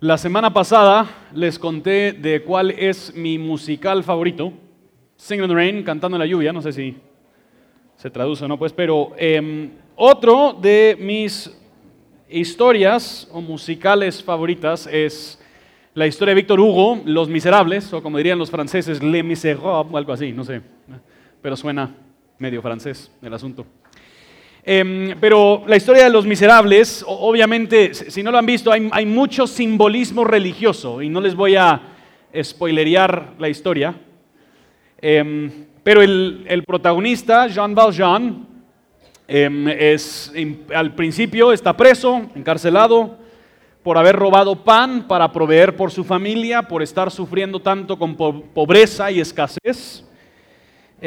La semana pasada les conté de cuál es mi musical favorito, Singing in the Rain, cantando en la lluvia, no sé si se traduce o no, pues, pero em, otro de mis historias o musicales favoritas es la historia de Víctor Hugo, Los Miserables, o como dirían los franceses, Les Misérables, o algo así, no sé, pero suena medio francés el asunto. Em, pero la historia de los miserables, obviamente, si no lo han visto, hay, mucho simbolismo religioso y no les voy a spoilerear la historia. Em, pero el, protagonista, Jean Valjean, em, es, al principio está preso, encarcelado, por haber robado pan para proveer por su familia, por estar sufriendo tanto con pobreza y escasez.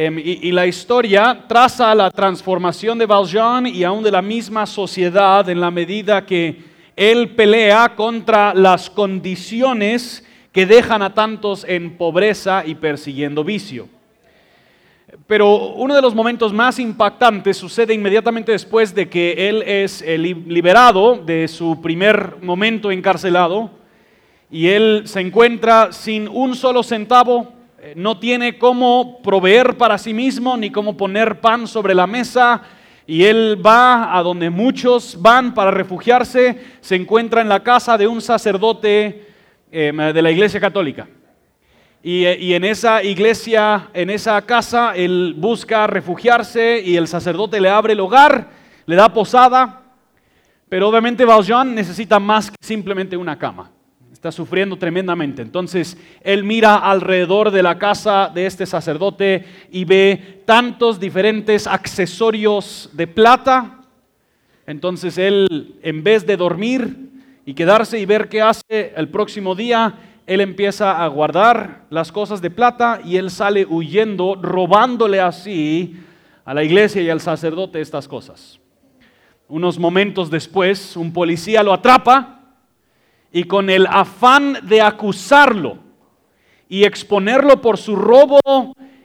Em, y, la historia traza la transformación de Valjean y aún de la misma sociedad en la medida que él pelea contra las condiciones que dejan a tantos en pobreza y persiguiendo vicio. Pero uno de los momentos más impactantes sucede inmediatamente después de que él es eh, liberado de su primer momento encarcelado y él se encuentra sin un solo centavo no tiene cómo proveer para sí mismo ni cómo poner pan sobre la mesa. Y él va a donde muchos van para refugiarse, se encuentra en la casa de un sacerdote em, de la iglesia católica. Y, eh, y, en esa iglesia, en esa casa, él busca refugiarse y el sacerdote le abre el hogar, le da posada, pero obviamente Valjean necesita más que simplemente una cama está sufriendo tremendamente. Entonces él mira alrededor de la casa de este sacerdote y ve tantos diferentes accesorios de plata. Entonces él, en vez de dormir y quedarse y ver qué hace el próximo día, él empieza a guardar las cosas de plata y él sale huyendo, robándole así a la iglesia y al sacerdote estas cosas. Unos momentos después, un policía lo atrapa y con el afán de acusarlo y exponerlo por su robo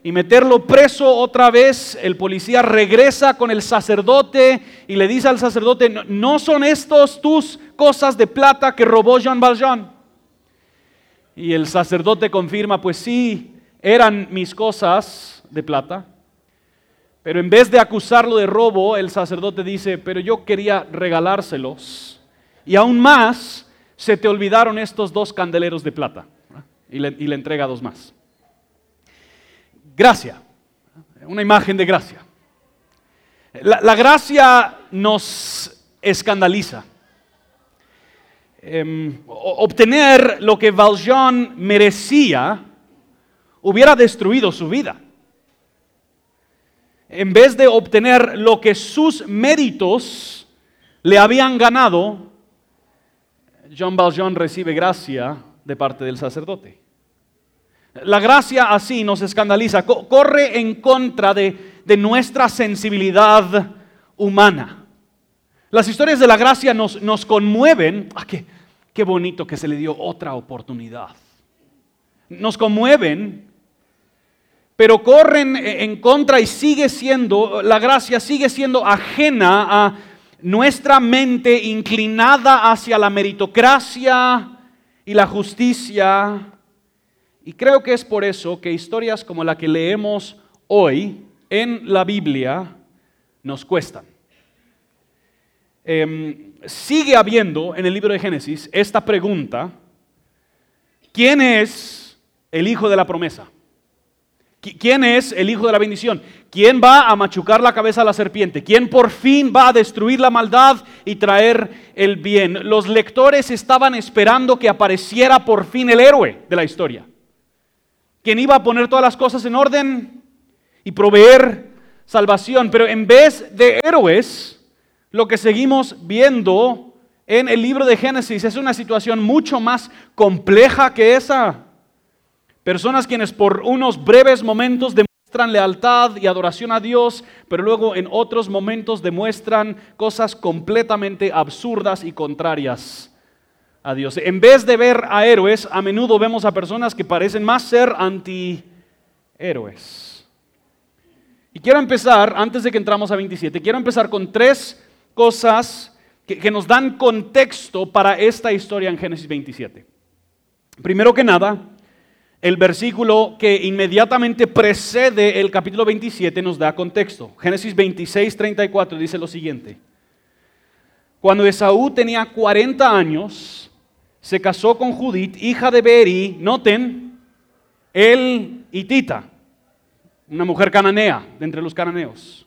y meterlo preso otra vez, el policía regresa con el sacerdote y le dice al sacerdote, no son estos tus cosas de plata que robó Jean Valjean. Y el sacerdote confirma, pues sí, eran mis cosas de plata. Pero en vez de acusarlo de robo, el sacerdote dice, pero yo quería regalárselos. Y aún más, se te olvidaron estos dos candeleros de plata. Y le, entrega dos más. Gracia, una imagen de gracia. La, gracia nos escandaliza. Em, obtener lo que Valjean merecía hubiera destruido su vida. En vez de obtener lo que sus méritos le habían ganado, Jean Valjean recibe gracia de parte del sacerdote. La gracia así nos escandaliza, corre en contra de, nuestra sensibilidad humana. Las historias de la gracia nos, conmueven. Ah, qué, qué bonito que se le dio otra oportunidad. Nos conmueven, pero corren en contra y sigue siendo, la gracia sigue siendo ajena a nuestra mente inclinada hacia la meritocracia y la justicia. Y creo que es por eso que historias como la que leemos hoy en la Biblia nos cuestan. Em, sigue habiendo en el libro de Génesis esta pregunta, ¿quién es el hijo de la promesa? ¿Quién es el hijo de la bendición? ¿Quién va a machucar la cabeza a la serpiente? ¿Quién por fin va a destruir la maldad y traer el bien? Los lectores estaban esperando que apareciera por fin el héroe de la historia. Quien iba a poner todas las cosas en orden y proveer salvación. Pero en vez de héroes, lo que seguimos viendo en el libro de Génesis es una situación mucho más compleja que esa. Personas quienes por unos breves momentos demuestran lealtad y adoración a Dios, pero luego en otros momentos demuestran cosas completamente absurdas y contrarias a Dios. En vez de ver a héroes, a menudo vemos a personas que parecen más ser antihéroes. Y quiero empezar, antes de que entramos a 27, quiero empezar con tres cosas que, nos dan contexto para esta historia en Génesis 27. Primero que nada, el versículo que inmediatamente precede el capítulo 27 nos da contexto. Génesis 26, 34 dice lo siguiente. Cuando Esaú tenía 40 años, se casó con Judith, hija de Beri, noten, el hitita, una mujer cananea de entre los cananeos,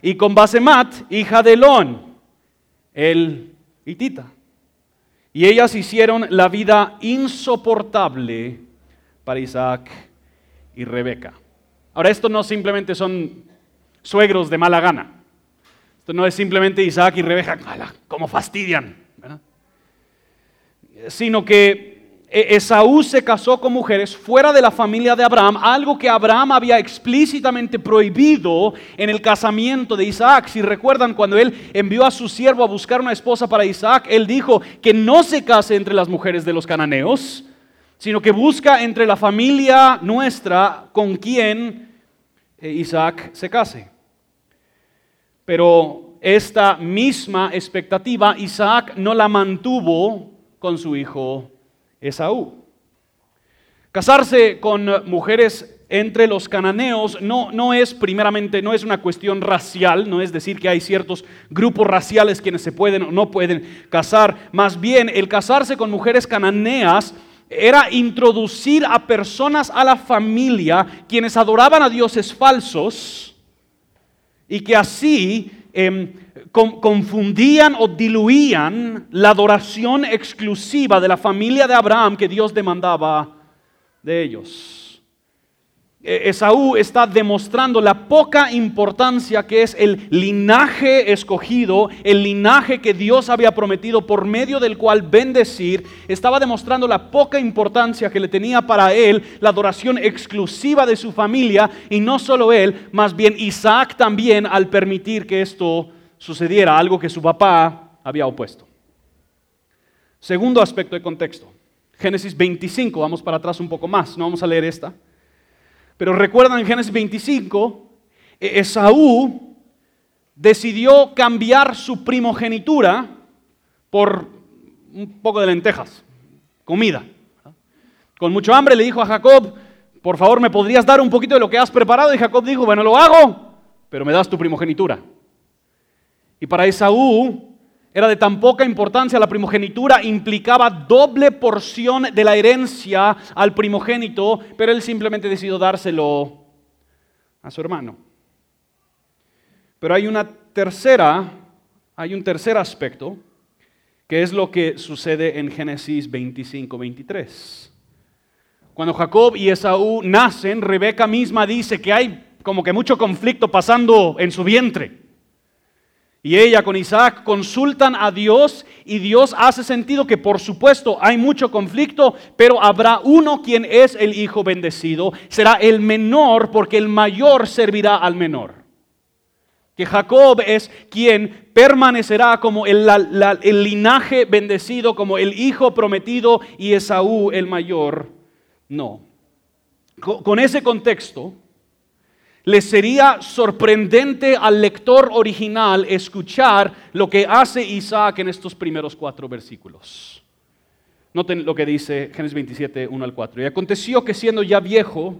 y con Basemat, hija de Elón, el hitita. Y ellas hicieron la vida insoportable para Isaac y Rebeca. Ahora, esto no simplemente son suegros de mala gana. Esto no es simplemente Isaac y Rebeca, como fastidian, sino que e-, Esaú se casó con mujeres fuera de la familia de Abraham, algo que Abraham había explícitamente prohibido en el casamiento de Isaac. Si recuerdan, cuando él envió a su siervo a buscar una esposa para Isaac, él dijo que no se case entre las mujeres de los cananeos, sino que busca entre la familia nuestra con quien eh, Isaac se case. Pero esta misma expectativa Isaac no la mantuvo con su hijo Esaú. Casarse con mujeres entre los cananeos no, no es primeramente, no es una cuestión racial, no es decir que hay ciertos grupos raciales quienes se pueden o no pueden casar, más bien el casarse con mujeres cananeas era introducir a personas a la familia quienes adoraban a dioses falsos y que así em, confundían o diluían la adoración exclusiva de la familia de Abraham que Dios demandaba de ellos. E, Esaú está demostrando la poca importancia que es el linaje escogido, el linaje que Dios había prometido por medio del cual bendecir. Estaba demostrando la poca importancia que le tenía para él la adoración exclusiva de su familia y no solo él, más bien Isaac también al permitir que esto sucediera algo que su papá había opuesto. Segundo aspecto de contexto. Génesis 25, vamos para atrás un poco más, no vamos a leer esta. Pero recuerdan en Génesis 25, e-, Esaú decidió cambiar su primogenitura por un poco de lentejas, comida. Con mucho hambre le dijo a Jacob, por favor, ¿me podrías dar un poquito de lo que has preparado? Y Jacob dijo, bueno, lo hago, pero me das tu primogenitura. Y para Esaú era de tan poca importancia la primogenitura, implicaba doble porción de la herencia al primogénito, pero él simplemente decidió dárselo a su hermano. Pero hay una tercera, hay un tercer aspecto, que es lo que sucede en Génesis 25, 23. Cuando Jacob y Esaú nacen, Rebeca misma dice que hay como que mucho conflicto pasando en su vientre. Y ella con Isaac consultan a Dios y Dios hace sentido que por supuesto hay mucho conflicto, pero habrá uno quien es el hijo bendecido, será el menor porque el mayor servirá al menor. Que Jacob es quien permanecerá como el, linaje bendecido, como el hijo prometido y Esaú el mayor. No. Con ese contexto, le sería sorprendente al lector original escuchar lo que hace Isaac en estos primeros cuatro versículos. Noten lo que dice Génesis 27, 1 al 4. Y aconteció que siendo ya viejo,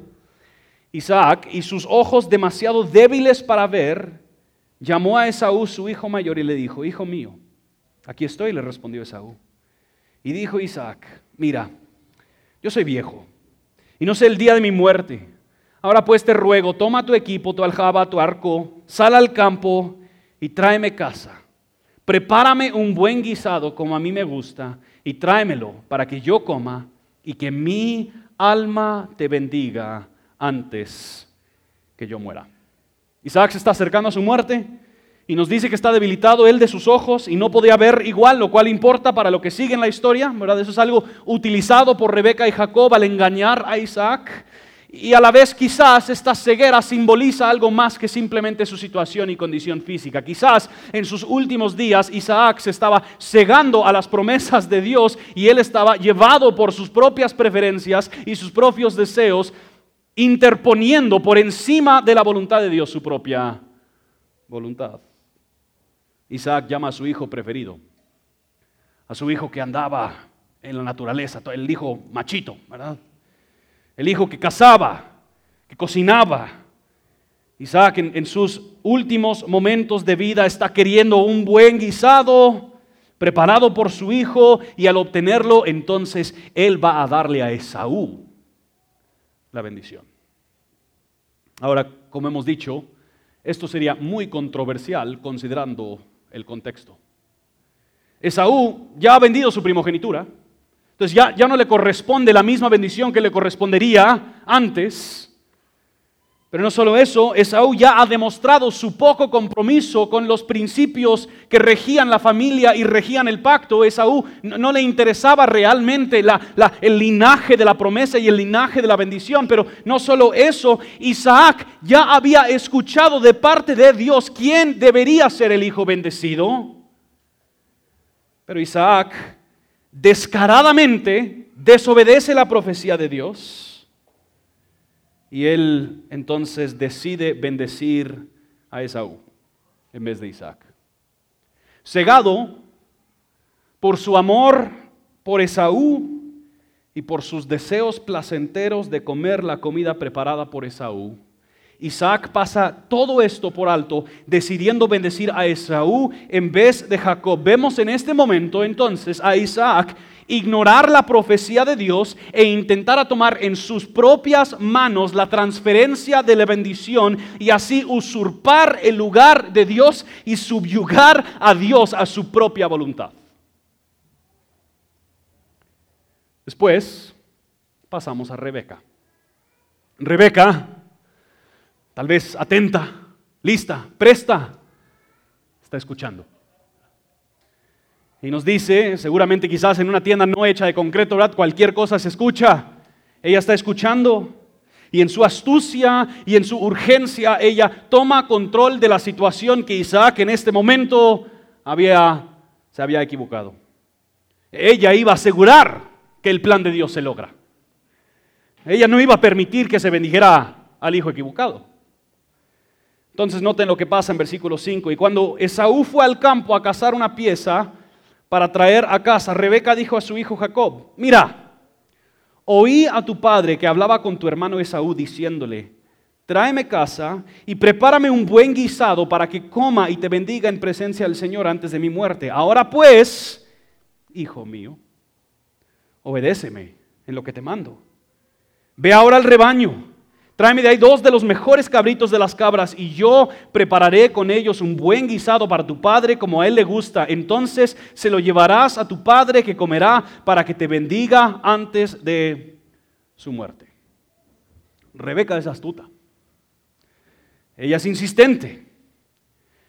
Isaac y sus ojos demasiado débiles para ver, llamó a Esaú su hijo mayor y le dijo, hijo mío, aquí estoy, le respondió Esaú. Y dijo Isaac, mira, yo soy viejo y no sé el día de mi muerte. Ahora pues te ruego, toma tu equipo, tu aljaba, tu arco, sal al campo y tráeme casa. Prepárame un buen guisado como a mí me gusta y tráemelo para que yo coma y que mi alma te bendiga antes que yo muera. Isaac se está acercando a su muerte y nos dice que está debilitado él de sus ojos y no podía ver igual, lo cual importa para lo que sigue en la historia, ¿verdad? Eso es algo utilizado por Rebeca y Jacob al engañar a Isaac. Y a la vez quizás esta ceguera simboliza algo más que simplemente su situación y condición física. Quizás en sus últimos días Isaac se estaba cegando a las promesas de Dios y él estaba llevado por sus propias preferencias y sus propios deseos, interponiendo por encima de la voluntad de Dios su propia voluntad. Isaac llama a su hijo preferido, a su hijo que andaba en la naturaleza, el hijo machito, ¿verdad? El hijo que cazaba, que cocinaba. Isaac en, en sus últimos momentos de vida está queriendo un buen guisado preparado por su hijo y al obtenerlo entonces él va a darle a Esaú la bendición. Ahora, como hemos dicho, esto sería muy controversial considerando el contexto. Esaú ya ha vendido su primogenitura, entonces ya, ya no le corresponde la misma bendición que le correspondería antes. Pero no solo eso, Esaú ya ha demostrado su poco compromiso con los principios que regían la familia y regían el pacto. Esaú no, le interesaba realmente el linaje de la promesa y el linaje de la bendición. Pero no solo eso, Isaac ya había escuchado de parte de Dios quién debería ser el hijo bendecido. Pero Isaac descaradamente desobedece la profecía de Dios y él entonces decide bendecir a Esaú en vez de Isaac. Cegado por su amor por Esaú y por sus deseos placenteros de comer la comida preparada por Esaú, Isaac pasa todo esto por alto, decidiendo bendecir a Esaú en vez de Jacob. Vemos en este momento entonces a Isaac ignorar la profecía de Dios e intentar tomar en sus propias manos la transferencia de la bendición y así usurpar el lugar de Dios y subyugar a Dios a su propia voluntad. Después pasamos a Rebeca. Rebeca, tal vez atenta, lista, presta, está escuchando. Y nos dice, seguramente quizás en una tienda no hecha de concreto, ¿verdad? Cualquier cosa se escucha. Ella está escuchando. Y en su astucia y en su urgencia, ella toma control de la situación que Isaac en este momento había, se había equivocado. Ella iba a asegurar que el plan de Dios se logra. Ella no iba a permitir que se bendijera al hijo equivocado. Entonces noten lo que pasa en versículo 5. Y cuando Esaú fue al campo a cazar una pieza, para traer a casa, Rebeca dijo a su hijo Jacob, mira, oí a tu padre que hablaba con tu hermano Esaú diciéndole, tráeme casa y prepárame un buen guisado para que coma y te bendiga en presencia del Señor antes de mi muerte. Ahora pues, hijo mío, obedéceme en lo que te mando. Ve ahora al rebaño Tráeme de ahí dos de los mejores cabritos de las cabras y yo prepararé con ellos un buen guisado para tu padre como a él le gusta. Entonces se lo llevarás a tu padre que comerá para que te bendiga antes de su muerte. Rebeca es astuta. Ella es insistente.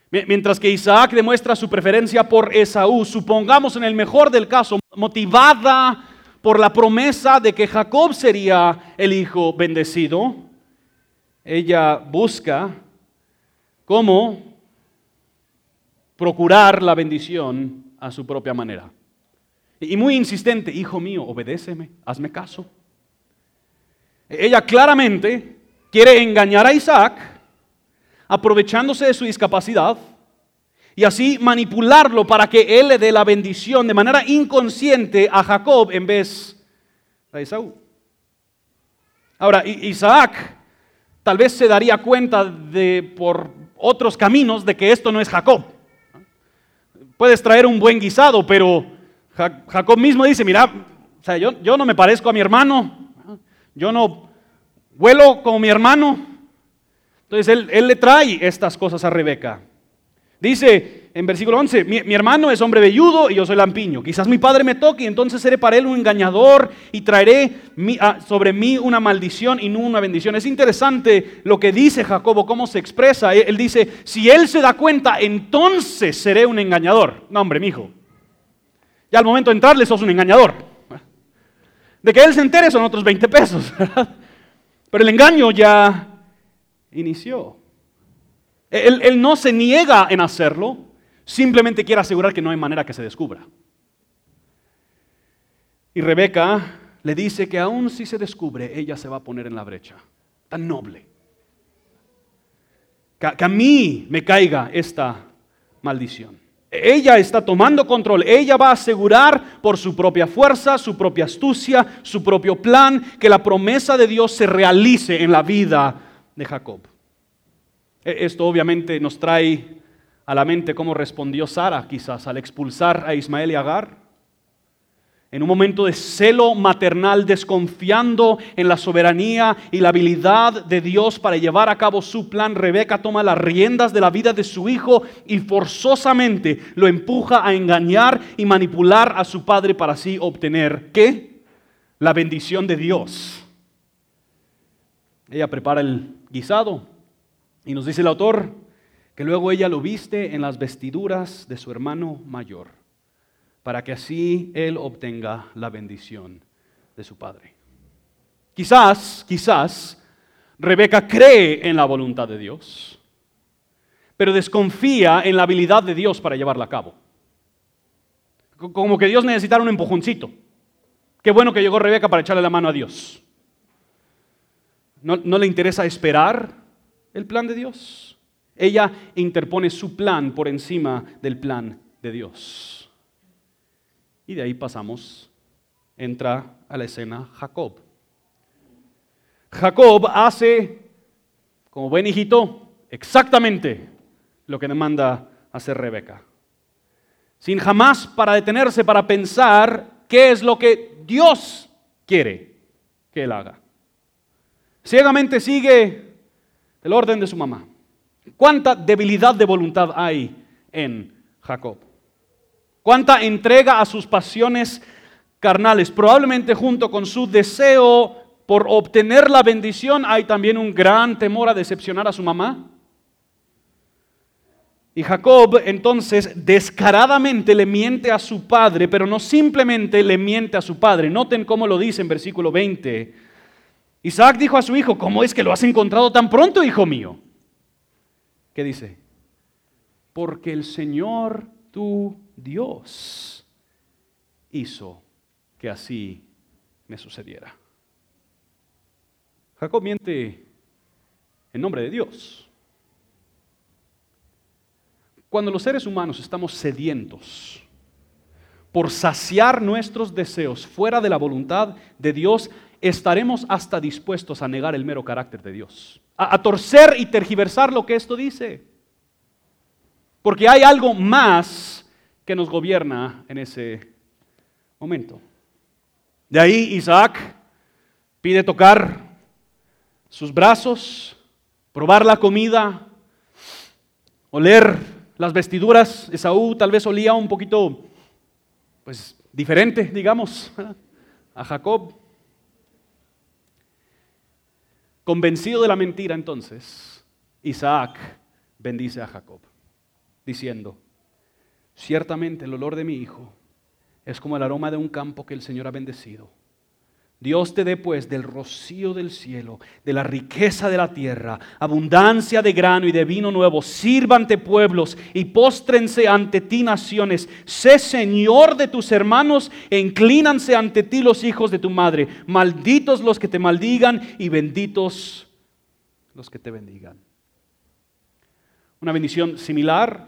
Mientras que Isaac demuestra su preferencia por Esaú, supongamos en el mejor del caso, motivada por la promesa de que Jacob sería el hijo bendecido, ella busca cómo procurar la bendición a su propia manera. Y muy insistente, hijo mío, obedéceme, hazme caso. Ella claramente quiere engañar a Isaac, aprovechándose de su discapacidad, y así manipularlo para que él le dé la bendición de manera inconsciente a Jacob en vez de a Esaú. Ahora, Isaac tal vez se daría cuenta de por otros caminos de que esto no es Jacob. Puedes traer un buen guisado, pero Jacob mismo dice, mira, yo, no me parezco a mi hermano, yo no vuelo como mi hermano. Entonces él le trae estas cosas a Rebeca. Dice en versículo 11, mi, hermano es hombre velludo y yo soy lampiño. Quizás mi padre me toque y entonces seré para él un engañador y traeré ah, sobre mí una maldición y no una bendición. Es interesante lo que dice Jacobo, cómo se expresa. Él, dice, si él se da cuenta, entonces seré un engañador. No, hombre, mi hijo. Ya al momento de entrarle sos un engañador. De que él se entere son otros 20 pesos. Pero el engaño ya inició. Él, no se niega en hacerlo, simplemente quiere asegurar que no hay manera que se descubra. Y Rebeca le dice que aun si se descubre, ella se va a poner en la brecha. Tan noble. Que, a mí me caiga esta maldición. Ella está tomando control. Ella va a asegurar por su propia fuerza, su propia astucia, su propio plan, que la promesa de Dios se realice en la vida de Jacob. E-, esto obviamente nos trae a la mente cómo respondió Sara quizás al expulsar a Ismael y Agar en un momento de celo maternal, desconfiando en la soberanía y la habilidad de Dios para llevar a cabo su plan, Rebeca toma las riendas de la vida de su hijo y forzosamente lo empuja a engañar y manipular a su padre para así obtener, ¿qué? La bendición de Dios. Ella prepara el guisado y nos dice el autor que luego ella lo viste en las vestiduras de su hermano mayor para que así él obtenga la bendición de su padre. Quizás, quizás, Rebeca cree en la voluntad de Dios, pero desconfía en la habilidad de Dios para llevarla a cabo. Como que Dios necesitara un empujoncito. Qué bueno que llegó Rebeca para echarle la mano a Dios. ¿No, no le interesa esperar el plan de Dios? Ella interpone su plan por encima del plan de Dios. Y de ahí pasamos, entra a la escena Jacob. Jacob hace, como buen hijito, exactamente lo que demanda hacer Rebeca. Sin jamás para detenerse para pensar qué es lo que Dios quiere que él haga. Ciegamente sigue el orden de su mamá. ¿Cuánta debilidad de voluntad hay en Jacob? cuánta entrega a sus pasiones carnales. Probablemente junto con su deseo por obtener la bendición hay también un gran temor a decepcionar a su mamá. Y Jacob entonces descaradamente le miente a su padre, pero no simplemente le miente a su padre. Noten cómo lo dice en versículo 20. Isaac dijo a su hijo, ¿cómo es que lo has encontrado tan pronto, hijo mío? ¿Qué dice? Porque el Señor tu Dios hizo que así me sucediera. Jacob miente en nombre de Dios. Cuando los seres humanos estamos sedientos por saciar nuestros deseos fuera de la voluntad de Dios, estaremos hasta dispuestos a negar el mero carácter de Dios, a, torcer y tergiversar lo que esto dice. Porque hay algo más que nos gobierna en ese momento. De ahí Isaac pide tocar sus brazos, probar la comida, oler las vestiduras. Esaú tal vez olía un poquito, pues, diferente, digamos, a Jacob. Convencido de la mentira entonces, Isaac bendice a Jacob diciendo, ciertamente el olor de mi hijo es como el aroma de un campo que el Señor ha bendecido. Dios te dé pues del rocío del cielo, de la riqueza de la tierra, abundancia de grano y de vino nuevo. Sírvante pueblos y póstrense ante ti naciones. Sé Señor de tus hermanos e inclínanse ante ti los hijos de tu madre. Malditos los que te maldigan y benditos los que te bendigan. Una bendición similar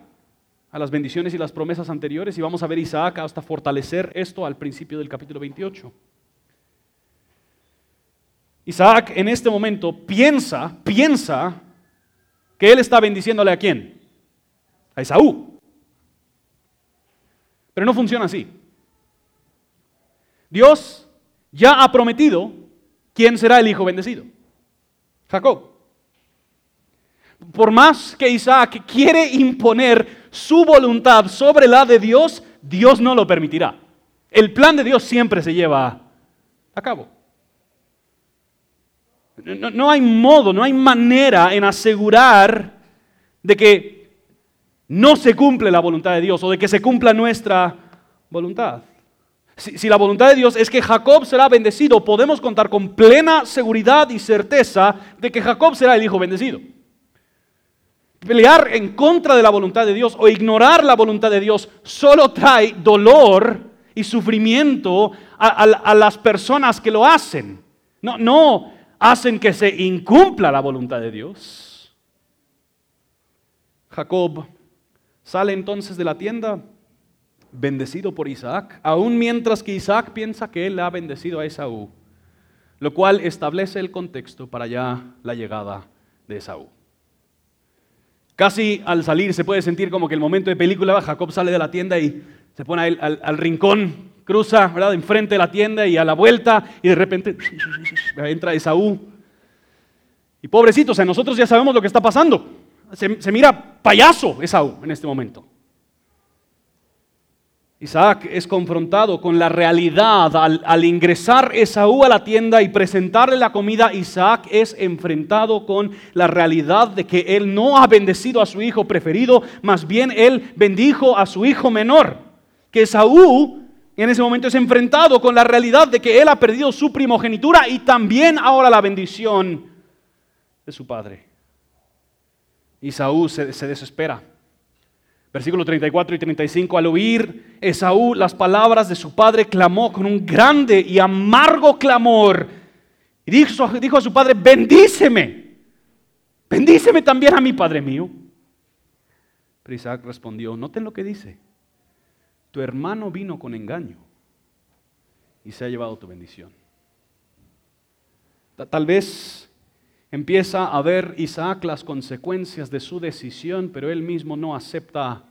a las bendiciones y las promesas anteriores y vamos a ver Isaac hasta fortalecer esto al principio del capítulo 28. Isaac en este momento piensa, piensa que él está bendiciéndole a quién? A Esaú. Pero no funciona así. Dios ya ha prometido quién será el hijo bendecido. Jacob. Por más que Isaac quiere imponer su voluntad sobre la de Dios, Dios no lo permitirá. El plan de Dios siempre se lleva a cabo. No, hay modo, no hay manera en asegurar de que no se cumple la voluntad de Dios o de que se cumpla nuestra voluntad. si, la voluntad de Dios es que Jacob será bendecido, podemos contar con plena seguridad y certeza de que Jacob será el hijo bendecido. Pelear en contra de la voluntad de Dios o ignorar la voluntad de Dios solo trae dolor y sufrimiento a, las personas que lo hacen. No, no hacen que se incumpla la voluntad de Dios. Jacob Sale entonces de la tienda bendecido por Isaac, aun mientras que Isaac piensa que él ha bendecido a Esaú, lo cual establece el contexto para ya la llegada de Esaú. Casi al salir se puede sentir como que el momento de película, Jacob sale de la tienda y se pone al, al, rincón, cruza, ¿verdad? Enfrente de la tienda y a la vuelta y de repente entra Esaú. Y pobrecitos, o nosotros ya sabemos lo que está pasando. Se, se mira payaso Esaú en este momento. Isaac es confrontado con la realidad al, ingresar Esaú a la tienda y presentarle la comida. Isaac es enfrentado con la realidad de que él no ha bendecido a su hijo preferido, más bien él bendijo a su hijo menor. Que Esaú en ese momento es enfrentado con la realidad de que él ha perdido su primogenitura y también ahora la bendición de su padre. Esaú se desespera. Versículo 34 y 35, al oír Esaú las palabras de su padre, clamó con un grande y amargo clamor. Y dijo, dijo a su padre, bendíceme, bendíceme también a mi padre mío. Pero Isaac respondió, noten lo que dice, tu hermano vino con engaño y se ha llevado tu bendición. Tal vez Empieza a ver Isaac las consecuencias de su decisión, pero él mismo no acepta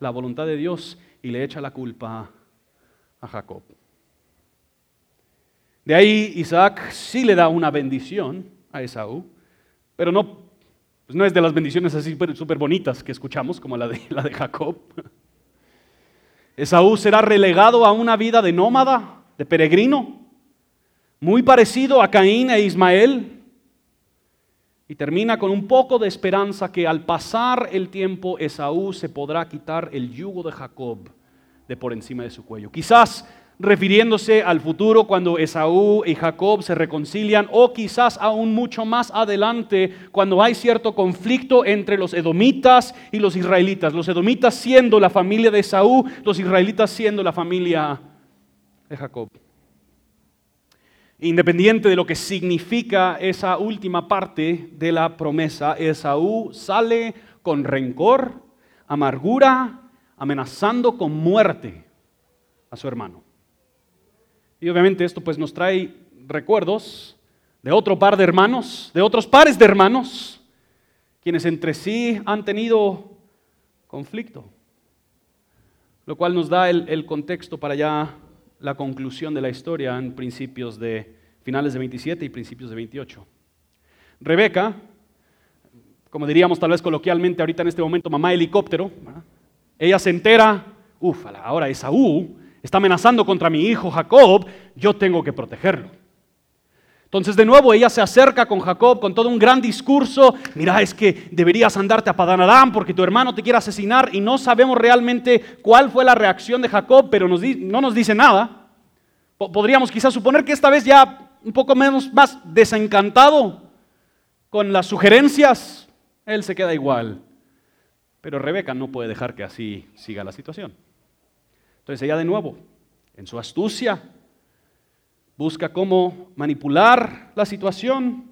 la voluntad de Dios y le echa la culpa a Jacob. De ahí Isaac sí le da una bendición a Esaú, pero no, pues no es de las bendiciones así súper bonitas que escuchamos, como la de, la de Jacob. Esaú será relegado a una vida de nómada, de peregrino, muy parecido a Caín e Ismael, y termina con un poco de esperanza que al pasar el tiempo Esaú se podrá quitar el yugo de Jacob de por encima de su cuello. Quizás refiriéndose al futuro cuando Esaú y Jacob se reconcilian o quizás aún mucho más adelante cuando hay cierto conflicto entre los edomitas y los israelitas. Los edomitas siendo la familia de Esaú, los israelitas siendo la familia de Jacob. Independiente de lo que significa esa última parte de la promesa, Esaú sale con rencor, amargura, amenazando con muerte a su hermano. Y obviamente esto pues nos trae recuerdos de otro par de hermanos, de otros pares de hermanos, quienes entre sí han tenido conflicto, lo cual nos da el, contexto para ya la conclusión de la historia en principios de finales de 27 y principios de 28. Rebeca, como diríamos tal vez coloquialmente ahorita en este momento, mamá helicóptero, ella se entera, uff, ahora Esaú está amenazando contra mi hijo Jacob, yo tengo que protegerlo. Entonces de nuevo ella se acerca con Jacob con todo un gran discurso, mira, es que deberías andarte a Padanadán porque tu hermano te quiere asesinar y no sabemos realmente cuál fue la reacción de Jacob, pero no nos dice nada. Podríamos quizás suponer que esta vez ya un poco menos más desencantado con las sugerencias, él se queda igual. Pero Rebeca no puede dejar que así siga la situación. Entonces ella de nuevo, en su astucia, busca cómo manipular la situación.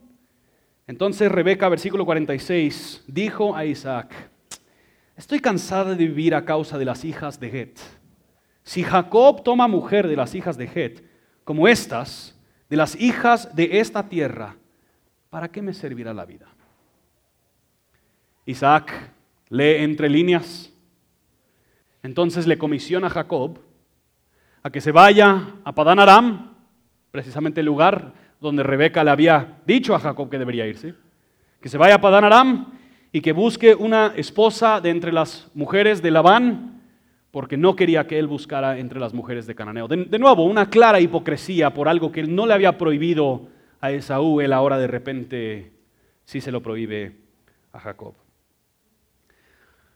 Entonces Rebeca, versículo 46, dijo a Isaac, estoy cansada de vivir a causa de las hijas de Het. Si Jacob toma mujer de las hijas de Het, como estas, de las hijas de esta tierra, ¿para qué me servirá la vida? Isaac lee entre líneas. Entonces le comisiona a Jacob a que se vaya a Padán Aram, precisamente el lugar donde Rebeca le había dicho a Jacob que debería irse. Que se vaya a Padán Aram y que busque una esposa de entre las mujeres de Labán porque no quería que él buscara entre las mujeres de Cananeo. De, nuevo, una clara hipocresía por algo que él no le había prohibido a Esaú, él ahora de repente sí se lo prohíbe a Jacob.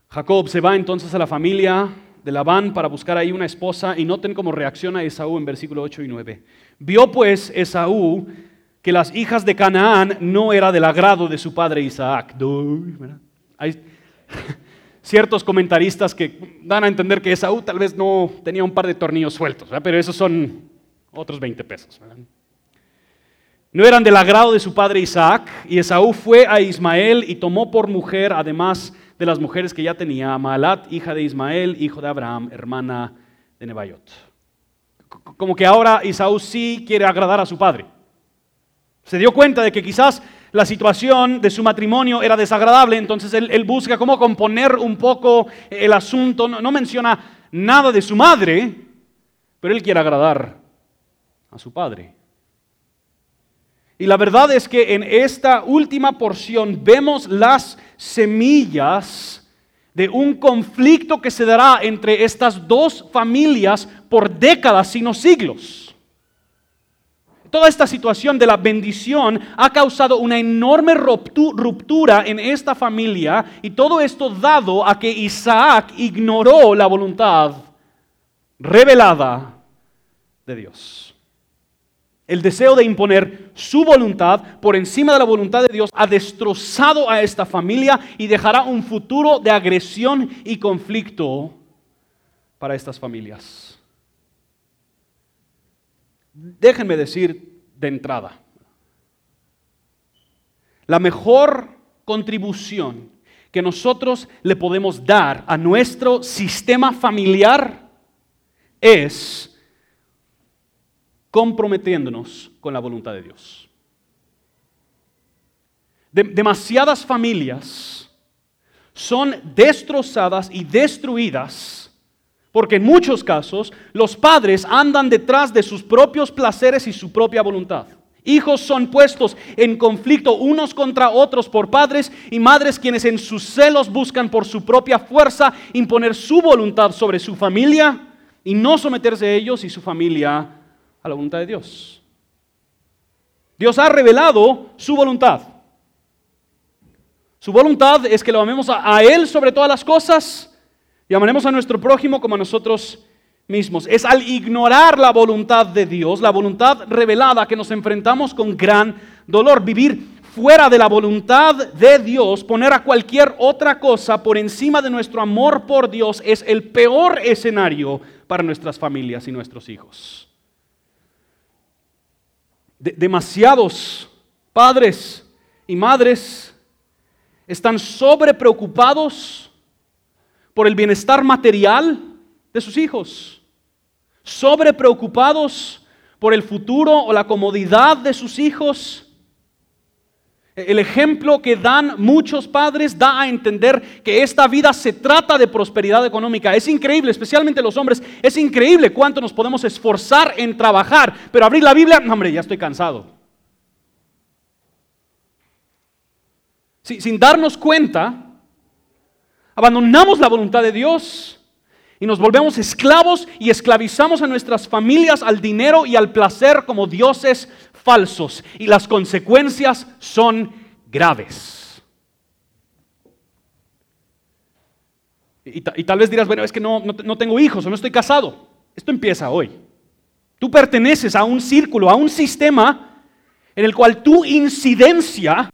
Jacob se va entonces a la familia de Labán para buscar ahí una esposa y noten cómo reacciona Esaú en versículo 8 y 9. Vio pues Esaú que las hijas de Canaán no era del agrado de su padre Isaac. Ahí, ciertos comentaristas que dan a entender que Esaú tal vez no tenía un par de tornillos sueltos, pero esos son otros 20 pesos. No eran del agrado de su padre Isaac, y Esaú fue a Ismael y tomó por mujer, además de las mujeres que ya tenía, Maalat, hija de Ismael, hijo de Abraham, hermana de Nebaiot. Como que ahora Isaú sí quiere agradar a su padre. Se dio cuenta de que quizás la situación de su matrimonio era desagradable, entonces él, busca cómo componer un poco el asunto. No, no menciona nada de su madre, pero él quiere agradar a su padre. Y la verdad es que en esta última porción vemos las semillas de un conflicto que se dará entre estas dos familias por décadas, sino siglos. Toda esta situación de la bendición ha causado una enorme ruptura en esta familia y todo esto dado a que Isaac ignoró la voluntad revelada de Dios. El deseo de imponer su voluntad por encima de la voluntad de Dios ha destrozado a esta familia y dejará un futuro de agresión y conflicto para estas familias. Déjenme decir de entrada, la mejor contribución que nosotros le podemos dar a nuestro sistema familiar es comprometiéndonos con la voluntad de Dios. demasiadas familias son destrozadas y destruidas porque en muchos casos los padres andan detrás de sus propios placeres y su propia voluntad. Hijos son puestos en conflicto unos contra otros por padres y madres quienes en sus celos buscan por su propia fuerza imponer su voluntad sobre su familia y no someterse a ellos y su familia a la voluntad de Dios. Dios ha revelado su voluntad. Su voluntad es que lo amemos a, Él sobre todas las cosas y amaremos a nuestro prójimo como a nosotros mismos. Es al ignorar la voluntad de Dios, la voluntad revelada, que nos enfrentamos con gran dolor. Vivir fuera de la voluntad de Dios, poner a cualquier otra cosa por encima de nuestro amor por Dios es el peor escenario para nuestras familias y nuestros hijos demasiados padres y madres están sobre preocupados por el bienestar material de sus hijos, sobre preocupados por el futuro o la comodidad de sus hijos el ejemplo que dan muchos padres da a entender que esta vida se trata de prosperidad económica. Es increíble, especialmente los hombres, es increíble cuánto nos podemos esforzar en trabajar, pero abrir la Biblia, no, hombre, ya estoy cansado. sin darnos cuenta, abandonamos la voluntad de Dios y nos volvemos esclavos y esclavizamos a nuestras familias al dinero y al placer como dioses falsos y las consecuencias son graves. Y, tal vez dirás, bueno, es que no, no tengo hijos o no estoy casado. Esto empieza hoy. Tú perteneces a un círculo, a un sistema en el cual tu incidencia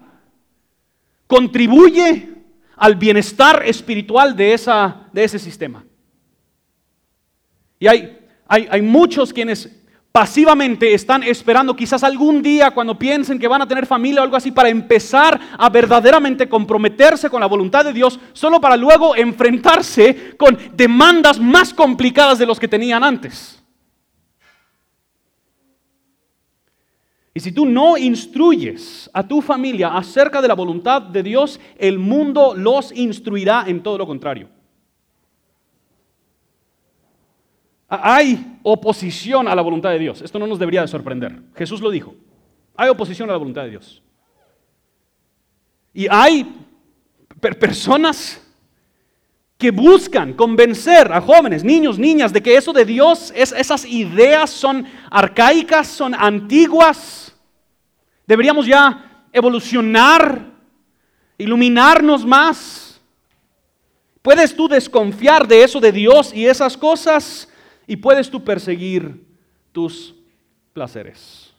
contribuye al bienestar espiritual de, esa, de ese sistema. Y hay, hay, hay muchos quienes pasivamente están esperando quizás algún día cuando piensen que van a tener familia o algo así para empezar a verdaderamente comprometerse con la voluntad de Dios, solo para luego enfrentarse con demandas más complicadas de los que tenían antes. Y si tú no instruyes a tu familia acerca de la voluntad de Dios, el mundo los instruirá en todo lo contrario. Hay oposición a la voluntad de Dios. Esto no nos debería de sorprender. Jesús lo dijo. Hay oposición a la voluntad de Dios. Y hay personas que buscan convencer a jóvenes, niños, niñas, de que eso de Dios, esas ideas son arcaicas, son antiguas. Deberíamos ya evolucionar, iluminarnos más. ¿Puedes tú desconfiar de eso de Dios y esas cosas? Y puedes tú perseguir tus placeres.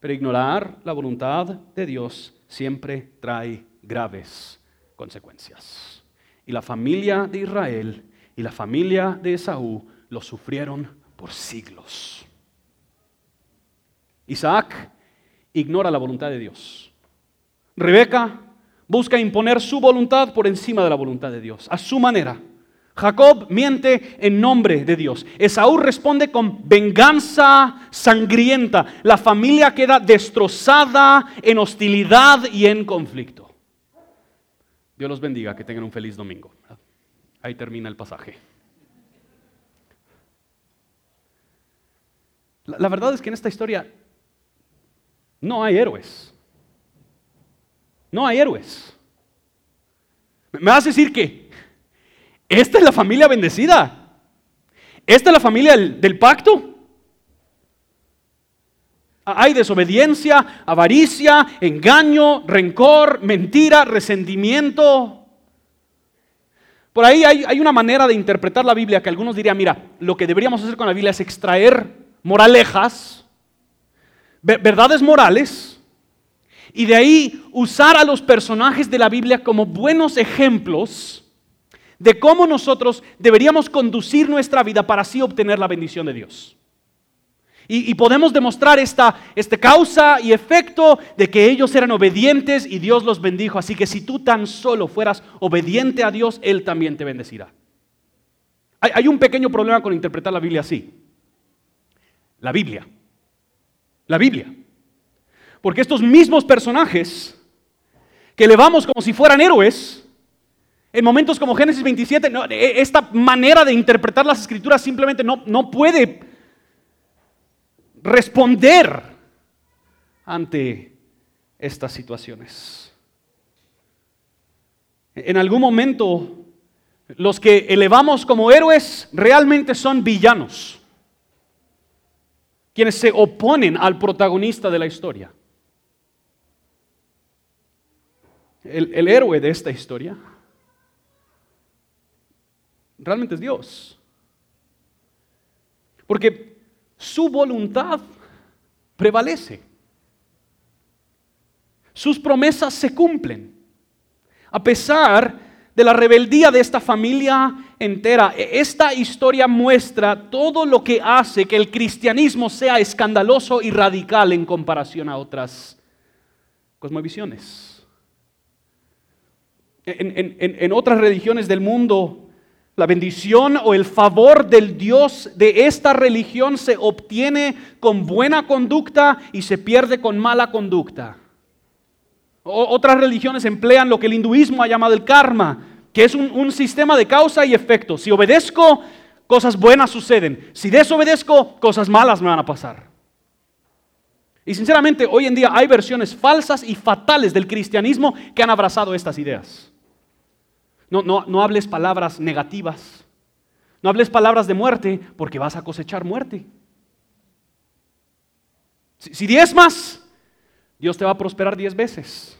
Pero ignorar la voluntad de Dios siempre trae graves consecuencias. Y la familia de Israel y la familia de Esaú lo sufrieron por siglos. Isaac ignora la voluntad de Dios. Rebeca busca imponer su voluntad por encima de la voluntad de Dios, a su manera. Jacob miente en nombre de Dios. Esaú responde con venganza sangrienta. La familia queda destrozada en hostilidad y en conflicto. Dios los bendiga, que tengan un feliz domingo. Ahí termina el pasaje. La, verdad es que en esta historia no hay héroes. No hay héroes. ¿Me vas a decir que esta es la familia bendecida? ¿Esta es la familia del, pacto? Hay desobediencia, avaricia, engaño, rencor, mentira, resentimiento. Por ahí hay, una manera de interpretar la Biblia que algunos dirían, mira, lo que deberíamos hacer con la Biblia es extraer moralejas, verdades morales, y de ahí usar a los personajes de la Biblia como buenos ejemplos de cómo nosotros deberíamos conducir nuestra vida para así obtener la bendición de Dios. Y, podemos demostrar esta, este causa y efecto de que ellos eran obedientes y Dios los bendijo. Así que si tú tan solo fueras obediente a Dios, Él también te bendecirá. Hay, hay un pequeño problema con interpretar la Biblia así. La Biblia. La Biblia. Porque estos mismos personajes que elevamos como si fueran héroes, en momentos como Génesis 27, e, esta manera de interpretar las escrituras simplemente no, no puede responder ante estas situaciones. En algún momento, los que elevamos como héroes realmente son villanos, quienes se oponen al protagonista de la historia. el, héroe de esta historia realmente es Dios. Porque su voluntad prevalece. Sus promesas se cumplen. A pesar de la rebeldía de esta familia entera, e, esta historia muestra todo lo que hace que el cristianismo sea escandaloso y radical en comparación a otras cosmovisiones. En, otras religiones del mundo, la bendición o el favor del Dios de esta religión se obtiene con buena conducta y se pierde con mala conducta. otras religiones emplean lo que el hinduismo ha llamado el karma, que es un, sistema de causa y efecto. Si obedezco, cosas buenas suceden. Si desobedezco, cosas malas me van a pasar. Y sinceramente, hoy en día hay versiones falsas y fatales del cristianismo que han abrazado estas ideas. No, hables palabras negativas. No hables palabras de muerte porque vas a cosechar muerte. Si, si diezmas, Dios te va a prosperar diez veces.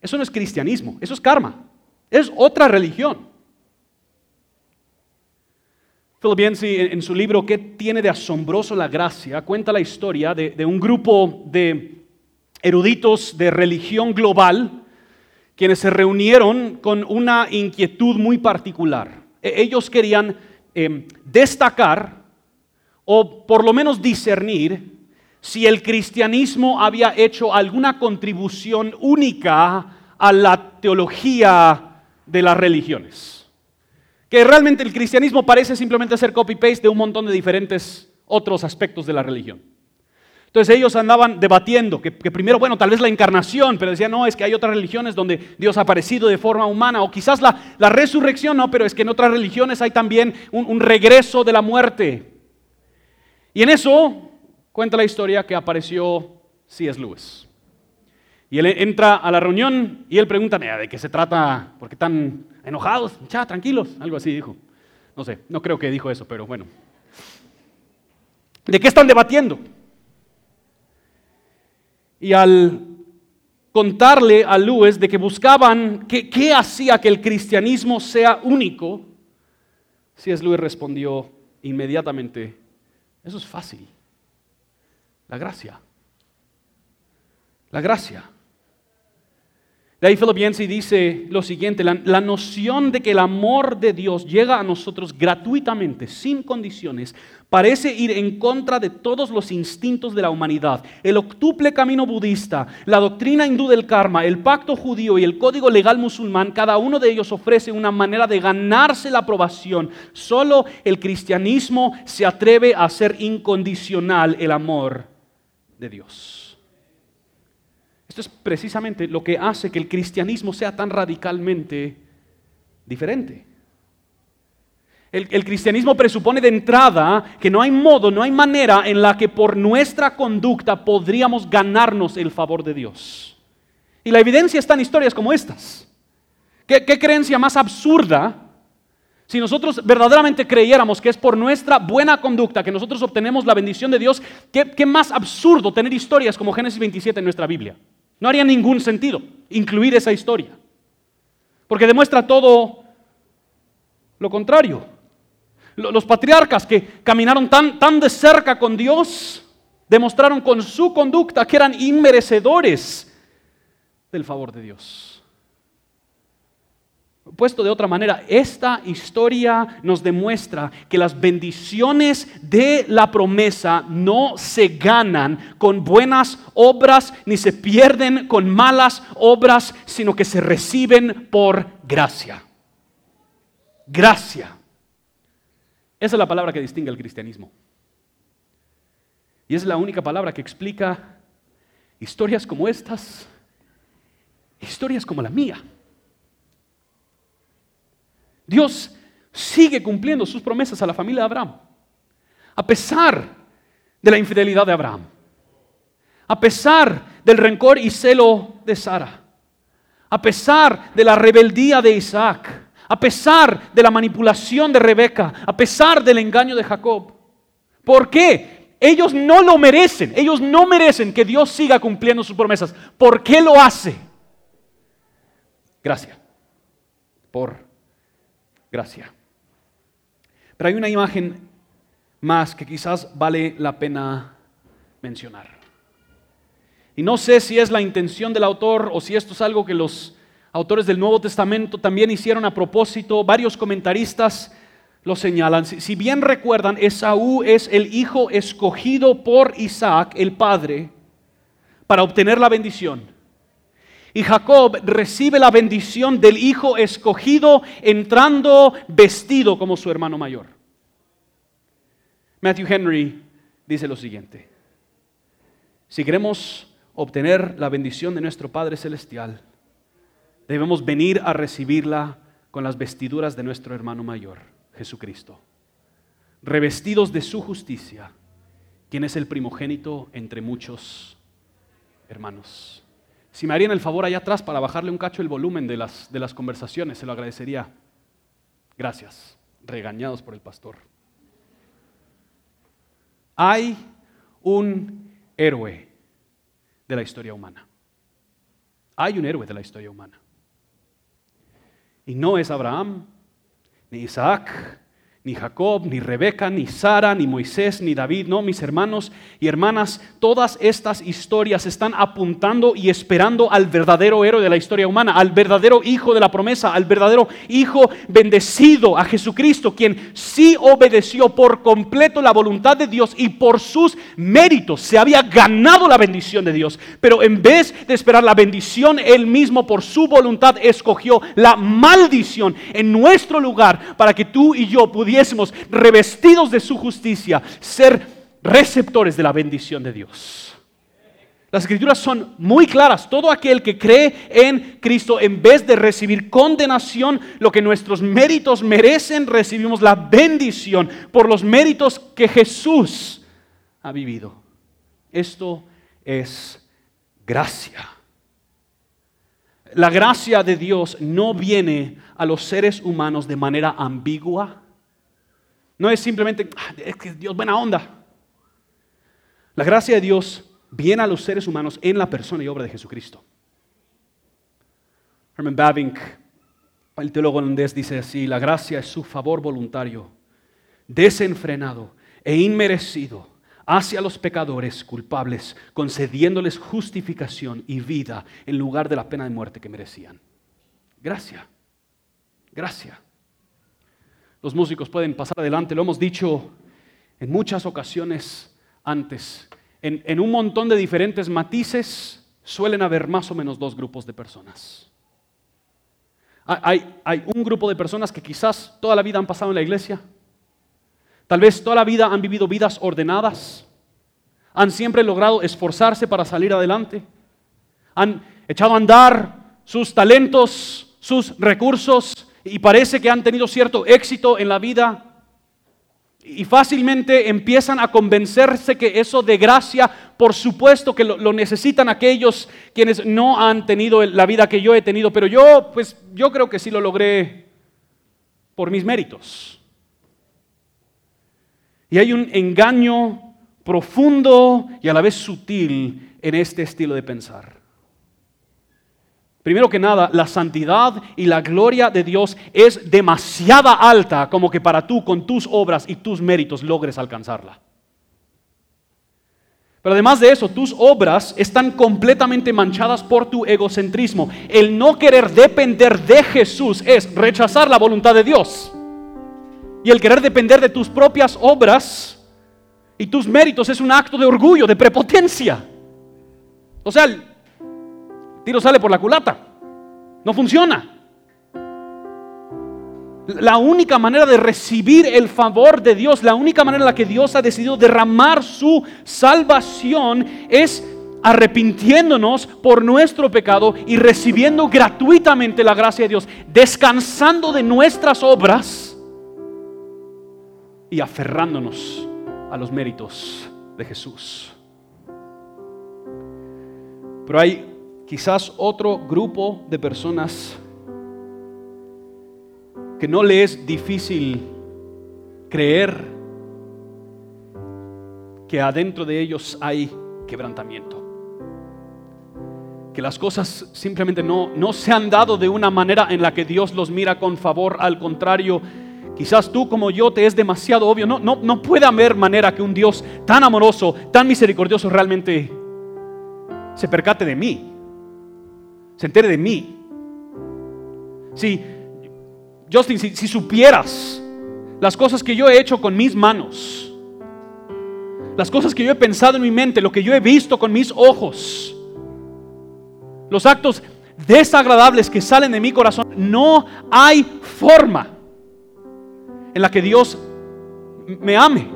Eso no es cristianismo, eso es karma. Es otra religión. Philip en su libro ¿Qué tiene de asombroso la gracia? cuenta la historia de un grupo de eruditos de religión global quienes se reunieron con una inquietud muy particular. E-, ellos querían em, destacar o por lo menos discernir si el cristianismo había hecho alguna contribución única a la teología de las religiones. Que realmente el cristianismo parece simplemente ser copy-paste de un montón de diferentes otros aspectos de la religión. Entonces ellos andaban debatiendo que, primero, bueno, tal vez la encarnación, pero decían, no, es que hay otras religiones donde Dios ha aparecido de forma humana, o quizás la, resurrección, no, pero es que en otras religiones hay también un, regreso de la muerte. Y en eso cuenta la historia que apareció C.S. Lewis. Y él entra a la reunión y él pregunta, ¿de qué se trata? ¿Por qué están enojados? Ya, tranquilos, algo así dijo. No sé, no creo que dijo eso, pero bueno. ¿De qué están debatiendo? Y al contarle a Lewis de que buscaban qué, hacía que el cristianismo sea único, C.S. Lewis respondió inmediatamente, eso es fácil, la gracia, la gracia. De ahí Philip Yancey dice lo siguiente, la, la, noción de que el amor de Dios llega a nosotros gratuitamente, sin condiciones, parece ir en contra de todos los instintos de la humanidad. El octuple camino budista, la doctrina hindú del karma, el pacto judío y el código legal musulmán, cada uno de ellos ofrece una manera de ganarse la aprobación. Solo el cristianismo se atreve a hacer incondicional el amor de Dios. Esto es precisamente lo que hace que el cristianismo sea tan radicalmente diferente. El, cristianismo presupone de entrada que no hay modo, no hay manera en la que por nuestra conducta podríamos ganarnos el favor de Dios. Y la evidencia está en historias como estas. ¿Qué, qué creencia más absurda si nosotros verdaderamente creyéramos que es por nuestra buena conducta que nosotros obtenemos la bendición de Dios, ¿qué, qué más absurdo tener historias como Génesis 27 en nuestra Biblia? No haría ningún sentido incluir esa historia, porque demuestra todo lo contrario. Los patriarcas que caminaron tan, tan de cerca con Dios demostraron con su conducta que eran inmerecedores del favor de Dios. Puesto de otra manera, esta historia nos demuestra que las bendiciones de la promesa no se ganan con buenas obras ni se pierden con malas obras, sino que se reciben por gracia. Gracia. Esa es la palabra que distingue al cristianismo. Y es la única palabra que explica historias como estas, historias como la mía. Dios sigue cumpliendo sus promesas a la familia de Abraham, a pesar de la infidelidad de Abraham, a pesar del rencor y celo de Sara, a pesar de la rebeldía de Isaac, a pesar de la manipulación de Rebeca, a pesar del engaño de Jacob. ¿Por qué? Ellos no lo merecen, ellos no merecen que Dios siga cumpliendo sus promesas. ¿Por qué lo hace? Gracias. Por gracia. Pero hay una imagen más que quizás vale la pena mencionar. Y no sé si es la intención del autor o si esto es algo que los autores del Nuevo Testamento también hicieron a propósito. Varios comentaristas lo señalan. Si bien recuerdan, Esaú es el hijo escogido por Isaac, el padre, para obtener la bendición. Y Jacob recibe la bendición del hijo escogido entrando vestido como su hermano mayor. Matthew Henry dice lo siguiente. Si queremos obtener la bendición de nuestro Padre Celestial, debemos venir a recibirla con las vestiduras de nuestro hermano mayor, Jesucristo, revestidos de su justicia, quien es el primogénito entre muchos hermanos. Si me harían el favor allá atrás para bajarle un cacho el volumen de las, de las conversaciones, se lo agradecería. Gracias, regañados por el pastor. Hay un héroe de la historia humana. Hay un héroe de la historia humana. Y no es Abraham, ni Isaac, ni Jacob, ni Rebeca, ni Sara, ni Moisés, ni David, no, mis hermanos y hermanas, todas estas historias están apuntando y esperando al verdadero héroe de la historia humana, al verdadero hijo de la promesa, al verdadero hijo bendecido, a Jesucristo, quien sí obedeció por completo la voluntad de Dios y por sus méritos se había ganado la bendición de Dios. Pero en vez de esperar la bendición, él mismo por su voluntad escogió la maldición en nuestro lugar para que tú y yo pudiéramos revestidos de su justicia, ser receptores de la bendición de Dios. Las escrituras son muy claras. Todo aquel que cree en Cristo, en vez de recibir condenación, lo que nuestros méritos merecen, recibimos la bendición por los méritos que Jesús ha vivido. Esto es gracia. La gracia de Dios no viene a los seres humanos de manera ambigua no es simplemente, ah, es que Dios buena onda. La gracia de Dios viene a los seres humanos en la persona y obra de Jesucristo. Herman Bavinck, el teólogo holandés, dice así, la gracia es su favor voluntario, desenfrenado e inmerecido hacia los pecadores culpables, concediéndoles justificación y vida en lugar de la pena de muerte que merecían. Gracia, gracia. Los músicos pueden pasar adelante, lo hemos dicho en muchas ocasiones antes. En, un montón de diferentes matices suelen haber más o menos dos grupos de personas. Hay, hay un grupo de personas que quizás toda la vida han pasado en la iglesia, Tal vez toda la vida han vivido vidas ordenadas, han siempre logrado esforzarse para salir adelante, han echado a andar sus talentos, sus recursos y parece que han tenido cierto éxito en la vida y fácilmente empiezan a convencerse que eso de gracia, por supuesto que lo, necesitan aquellos quienes no han tenido la vida que yo he tenido, pero yo, pues yo creo que sí lo logré por mis méritos. Y hay un engaño profundo y a la vez sutil en este estilo de pensar. Primero que nada, la santidad y la gloria de Dios es demasiada alta como que para tú con tus obras y tus méritos logres alcanzarla. Pero además de eso, tus obras están completamente manchadas por tu egocentrismo. El no querer depender de Jesús es rechazar la voluntad de Dios. Y el querer depender de tus propias obras y tus méritos es un acto de orgullo, de prepotencia. O sea, tiro sale por la culata. No funciona. La única manera de recibir el favor de Dios, la única manera en la que Dios ha decidido derramar su salvación es arrepintiéndonos por nuestro pecado y recibiendo gratuitamente la gracia de Dios, descansando de nuestras obras y aferrándonos a los méritos de Jesús. Pero hay quizás otro grupo de personas que no le es difícil creer que adentro de ellos hay quebrantamiento. Que las cosas simplemente no, no se han dado de una manera en la que Dios los mira con favor, al contrario, Quizás tú como yo te es demasiado obvio. No, no, no puede haber manera que un Dios tan amoroso, tan misericordioso realmente se percate de mí. Se entere de mí. Si, Justin, si, si supieras las cosas que yo he hecho con mis manos, las cosas que yo he pensado en mi mente, lo que yo he visto con mis ojos, los actos desagradables que salen de mi corazón, no hay forma en la que Dios me ame.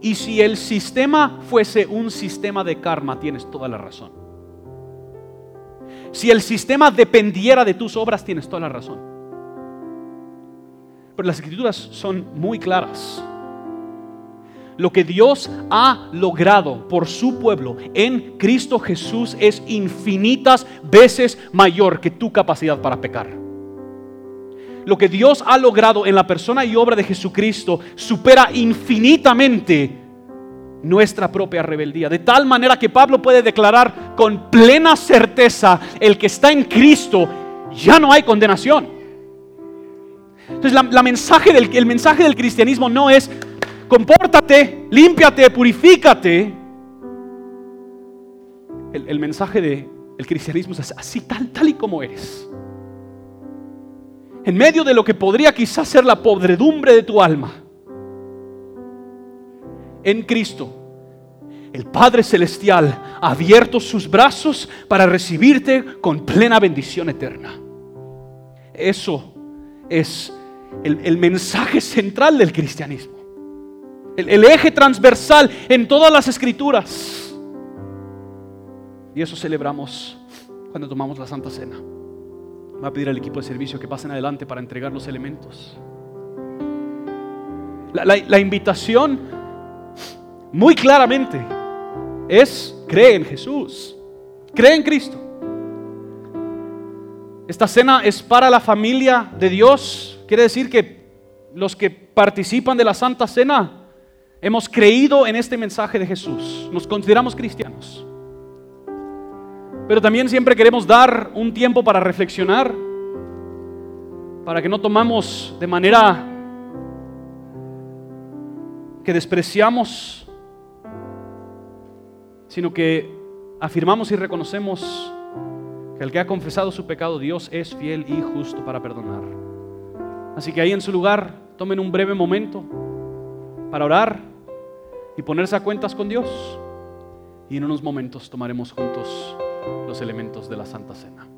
Y si el sistema fuese un sistema de karma, tienes toda la razón. Si el sistema dependiera de tus obras, tienes toda la razón. Pero las escrituras son muy claras. Lo que Dios ha logrado por su pueblo en Cristo Jesús es infinitas veces mayor que tu capacidad para pecar lo que Dios ha logrado en la persona y obra de Jesucristo supera infinitamente nuestra propia rebeldía. De tal manera que Pablo puede declarar con plena certeza, el que está en Cristo, ya no hay condenación. Entonces la, mensaje del, el mensaje del cristianismo no es compórtate, límpiate, purifícate. El, mensaje del cristianismo es así, tal, tal y como eres en medio de lo que podría quizás ser la podredumbre de tu alma, en Cristo, el Padre Celestial ha abierto sus brazos para recibirte con plena bendición eterna. Eso es el, mensaje central del cristianismo. el eje transversal en todas las escrituras. Y eso celebramos cuando tomamos la Santa Cena. Voy a pedir al equipo de servicio que pasen adelante para entregar los elementos. La, invitación, muy claramente, es cree en Jesús, cree en Cristo. Esta cena es para la familia de Dios. Quiere decir que los que participan de la Santa Cena hemos creído en este mensaje de Jesús. Nos consideramos cristianos. Pero también siempre queremos dar un tiempo para reflexionar, para que no tomamos de manera que despreciamos sino que afirmamos y reconocemos que el que ha confesado su pecado, Dios es fiel y justo para perdonar. Así que ahí en su lugar, tomen un breve momento para orar y ponerse a cuentas con Dios. Y en unos momentos tomaremos juntos los elementos de la Santa Cena.